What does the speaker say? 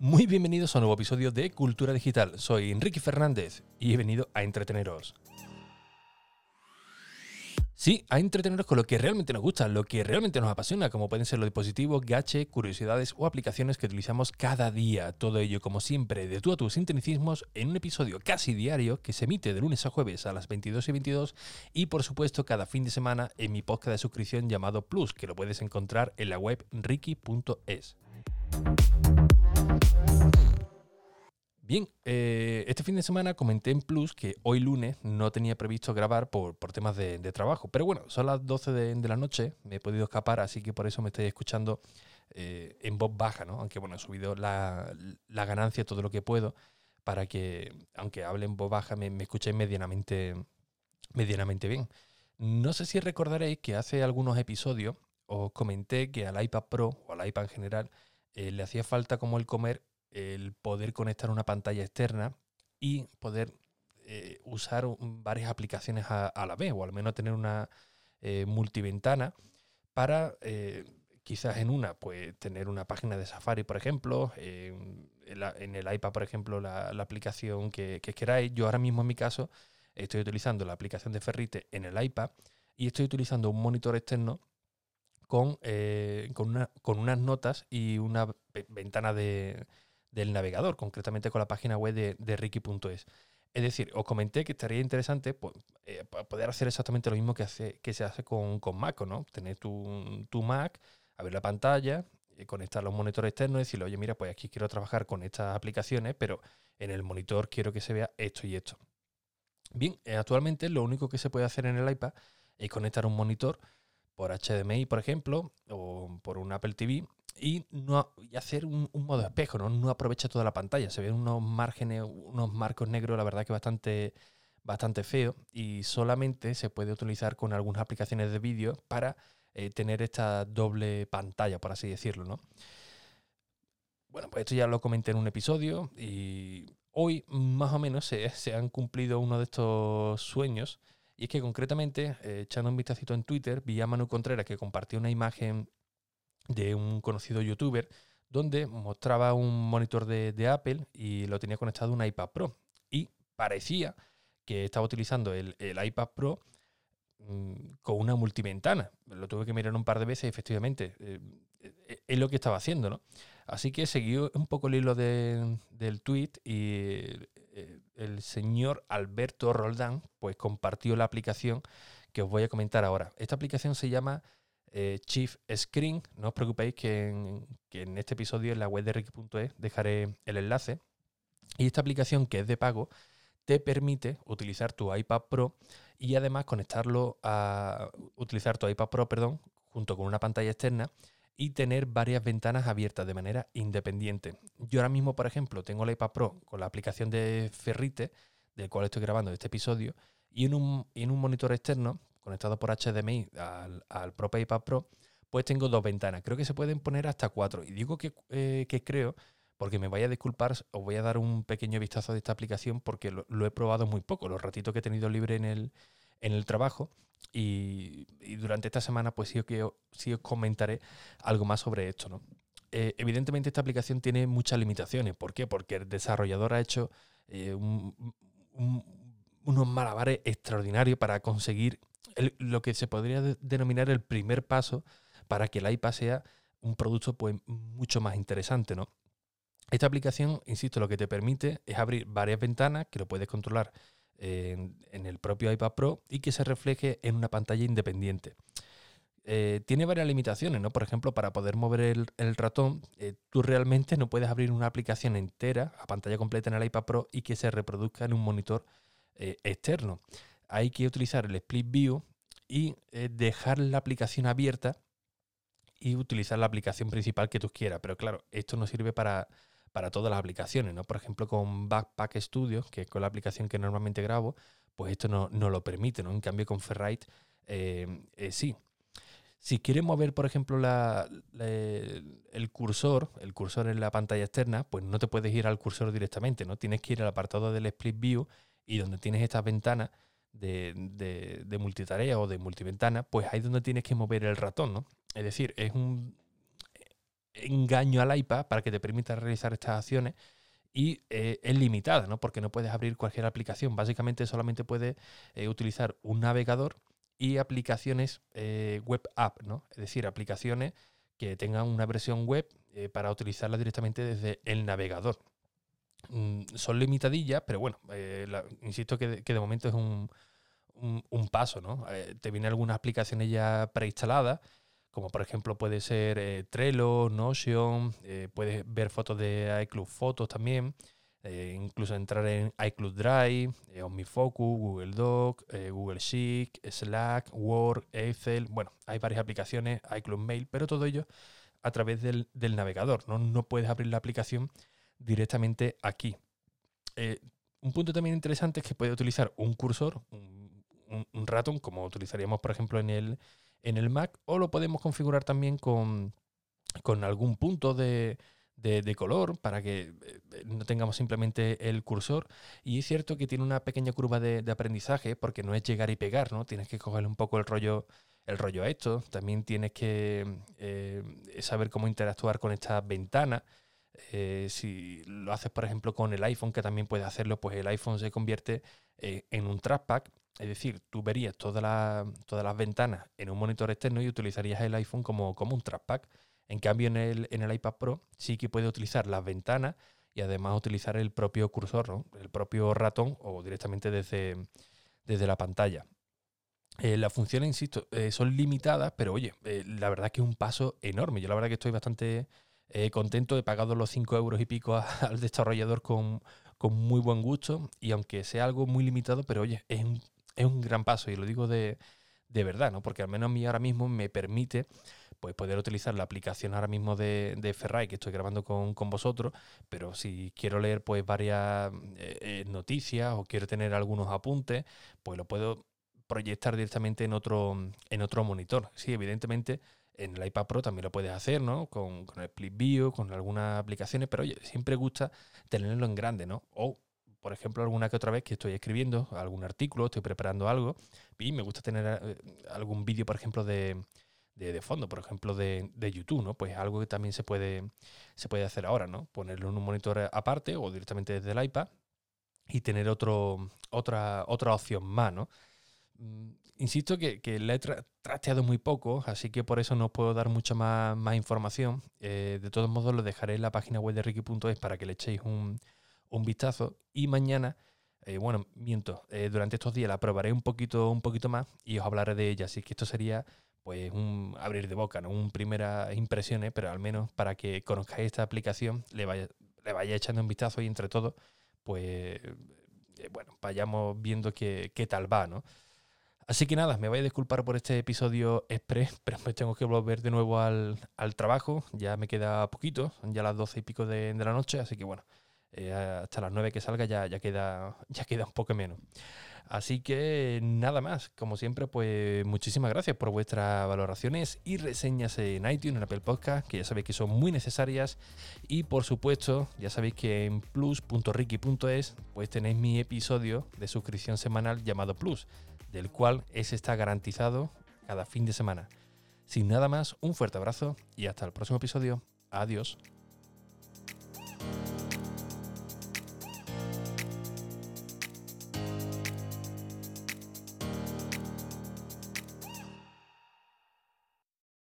Muy bienvenidos a un nuevo episodio de Cultura Digital. Soy Enrique Fernández y he venido a entreteneros. Sí, a entreteneros con lo que realmente nos gusta, lo que realmente nos apasiona, como pueden ser los dispositivos, gache, curiosidades o aplicaciones que utilizamos cada día. Todo ello, como siempre, de tú a tus sintonicismos en un episodio casi diario que se emite de lunes a jueves a las 22 y 22 y, por supuesto, cada fin de semana en mi podcast de suscripción llamado Plus, que lo puedes encontrar en la web ricky.es. Bien, eh, este fin de semana comenté en Plus que hoy lunes no tenía previsto grabar por, temas de, trabajo. Pero bueno, son las 12 de, la noche, me he podido escapar, así que por eso me estoy escuchando eh, en voz baja, ¿no? Aunque bueno, he subido la, ganancia todo lo que puedo para que, aunque hable en voz baja, me, me escuchéis medianamente, medianamente bien. No sé si recordaréis que hace algunos episodios os comenté que al iPad Pro o al iPad en general eh, le hacía falta como el comer el poder conectar una pantalla externa y poder eh, usar varias aplicaciones a, la vez, o al menos tener una eh, multiventana para quizás en una, pues tener una página de Safari, por ejemplo, en, el iPad, por ejemplo, la, aplicación que, que, queráis. Yo ahora mismo en mi caso estoy utilizando la aplicación de Ferrite en el iPad y estoy utilizando un monitor externo con, eh, con, con, unas notas y una ventana de, del navegador, concretamente con la página web de, de Ricky.es. Es decir, os comenté que estaría interesante pues, eh, poder hacer exactamente lo mismo que, hace, que se hace con, con Mac, ¿no? Tener tu, tu Mac, abrir la pantalla, eh, conectar los monitores externos y decirle, oye, mira, pues aquí quiero trabajar con estas aplicaciones, pero en el monitor quiero que se vea esto y esto. Bien, actualmente lo único que se puede hacer en el iPad es conectar un monitor por HDMI, por ejemplo, o por un Apple TV, y, no, hacer un, modo espejo, ¿no? No aprovecha toda la pantalla. Se ven unos márgenes, unos marcos negros, la verdad que bastante, bastante feo, y solamente se puede utilizar con algunas aplicaciones de vídeo para eh, tener esta doble pantalla, por así decirlo, ¿no? Bueno, pues esto ya lo comenté en un episodio y hoy más o menos se, se han cumplido uno de estos sueños y es que concretamente, eh, echando un vistacito en Twitter, vi a Manu Contreras que compartió una imagen de un conocido youtuber donde mostraba un monitor de, Apple y lo tenía conectado a un iPad Pro. Y parecía que estaba utilizando el, iPad Pro mm, con una multiventana. Lo tuve que mirar un par de veces y efectivamente eh, eh, es lo que estaba haciendo, ¿no? Así que seguí un poco el hilo del tweet y el señor Alberto Roldán pues compartió la aplicación que os voy a comentar ahora. Esta aplicación se llama eh, Chief Screen. No os preocupéis que en, este episodio en la web de Ricky.es dejaré el enlace. Y esta aplicación que es de pago te permite utilizar tu iPad Pro y además conectarlo a utilizar tu iPad Pro, perdón, junto con una pantalla externa y tener varias ventanas abiertas de manera independiente. Yo ahora mismo, por ejemplo, tengo el iPad Pro con la aplicación de Ferrite, del cual estoy grabando este episodio, y en un, en un monitor externo conectado por HDMI al, al propio iPad Pro, pues tengo dos ventanas. Creo que se pueden poner hasta cuatro. Y digo que, eh, creo, porque me vaya a disculpar, os voy a dar un pequeño vistazo de esta aplicación porque lo he probado muy poco, los ratitos que he tenido libre en el, en el trabajo. Y, durante esta semana, pues sí, que, sí os comentaré algo más sobre esto. ¿no? Eh, evidentemente, esta aplicación tiene muchas limitaciones. ¿Por qué? Porque el desarrollador ha hecho eh, unos malabares extraordinarios para conseguir lo que se podría denominar el primer paso para que el iPad sea un producto pues, mucho más interesante. ¿no? Esta aplicación, insisto, lo que te permite es abrir varias ventanas que lo puedes controlar en, el propio iPad Pro y que se refleje en una pantalla independiente. Eh, tiene varias limitaciones, ¿no? Por ejemplo, para poder mover el, ratón, eh, tú realmente no puedes abrir una aplicación entera a pantalla completa en el iPad Pro y que se reproduzca en un monitor eh, externo. Hay que utilizar el Split View y dejar la aplicación abierta y utilizar la aplicación principal que tú quieras. Pero claro, esto no sirve para, para todas las aplicaciones, ¿no? Por ejemplo, con Backpack Studio, que es con la aplicación que normalmente grabo, pues esto no, lo permite, ¿no? En cambio, con Ferrite eh, eh, sí. Si quieres mover, por ejemplo, el cursor, el cursor en la pantalla externa, pues no te puedes ir al cursor directamente, ¿no? Tienes que ir al apartado del Split View y donde tienes estas ventanas de, de multitarea o de multiventana, pues ahí es donde tienes que mover el ratón, ¿no? Es decir, es un, engaño al iPad para que te permita realizar estas acciones y eh, es limitada, ¿no? Porque no puedes abrir cualquier aplicación. Básicamente solamente puedes eh, utilizar un navegador y aplicaciones eh, web app, ¿no? Es decir, aplicaciones que tengan una versión web para utilizarla directamente desde el navegador. Mm, son limitadillas, pero bueno, insisto que de, momento es un, un paso, ¿no? te vienen algunas aplicaciones ya preinstaladas como por ejemplo puede ser eh, Trello, Notion, eh, puedes ver fotos de iCloud Fotos también, eh, incluso entrar en iCloud Drive, OmniFocus, Google Doc, Google Sheet, Slack, Word, Excel, bueno, hay varias aplicaciones, iCloud Mail, pero todo ello a través del, navegador, ¿no? no puedes abrir la aplicación directamente aquí. un punto también interesante es que puedes utilizar un cursor, un ratón, como utilizaríamos por ejemplo en el en el Mac o lo podemos configurar también con, algún punto de, color para que eh, no tengamos simplemente el cursor. Y es cierto que tiene una pequeña curva de, aprendizaje porque no es llegar y pegar, ¿no? Tienes que coger un poco el rollo, el rollo a esto. También tienes que eh, saber cómo interactuar con estas ventanas. Eh, si lo haces, por ejemplo, con el iPhone, que también puedes hacerlo, pues el iPhone se convierte en un trackpad es decir, tú verías todas las ventanas en un monitor externo y utilizarías el iPhone como, como un trackpad. En cambio, en el, en el iPad Pro sí que puedes utilizar las ventanas y además utilizar el propio cursor, el propio ratón o directamente desde, desde la pantalla. Eh, las funciones, insisto, eh, son limitadas, pero oye, eh, la verdad que es un paso enorme. Yo la verdad que estoy bastante contento, he pagado los 5 euros y pico al desarrollador con, con muy buen gusto y aunque sea algo muy limitado, pero oye, es un es un gran paso y lo digo de, verdad, ¿no? Porque al menos a mí ahora mismo me permite pues poder utilizar la aplicación ahora mismo de, de Ferrari que estoy grabando con, vosotros, pero si quiero leer pues varias eh, eh, noticias o quiero tener algunos apuntes, pues lo puedo proyectar directamente en otro, en otro monitor. Sí, evidentemente en el iPad Pro también lo puedes hacer, ¿no? Con, con el Split View, con algunas aplicaciones, pero oye, siempre gusta tenerlo en grande, ¿no? Por ejemplo, alguna que otra vez que estoy escribiendo algún artículo, estoy preparando algo y me gusta tener eh, algún vídeo, por ejemplo, de, fondo, por ejemplo, de, YouTube, ¿no? Pues algo que también se puede, se puede hacer ahora, ¿no? Ponerlo en un monitor aparte o directamente desde el iPad y tener otro, otra, otra opción más, ¿no? Mm, insisto que, que la he trasteado muy poco, así que por eso no puedo dar mucha más, más información. Eh, de todos modos, lo dejaré en la página web de Ricky.es para que le echéis un, un vistazo y mañana, eh, bueno, miento, eh, durante estos días la probaré un poquito, un poquito más y os hablaré de ella. Así que esto sería pues un abrir de boca, ¿no? Un primeras impresiones, pero al menos para que conozcáis esta aplicación, le vaya, le vaya echando un vistazo y entre todos, pues eh, bueno, vayamos viendo qué, qué tal va, ¿no? Así que nada, me voy a disculpar por este episodio express, pero me tengo que volver de nuevo al, trabajo. Ya me queda poquito, ya las doce y pico de, de la noche, así que bueno, eh, hasta las 9 que salga ya, ya, queda, ya queda un poco menos. Así que nada más, como siempre, pues muchísimas gracias por vuestras valoraciones y reseñas en iTunes, en Apple Podcast, que ya sabéis que son muy necesarias. Y por supuesto, ya sabéis que en plus.ricky.es pues tenéis mi episodio de suscripción semanal llamado Plus, del cual ese está garantizado cada fin de semana. Sin nada más, un fuerte abrazo y hasta el próximo episodio. Adiós.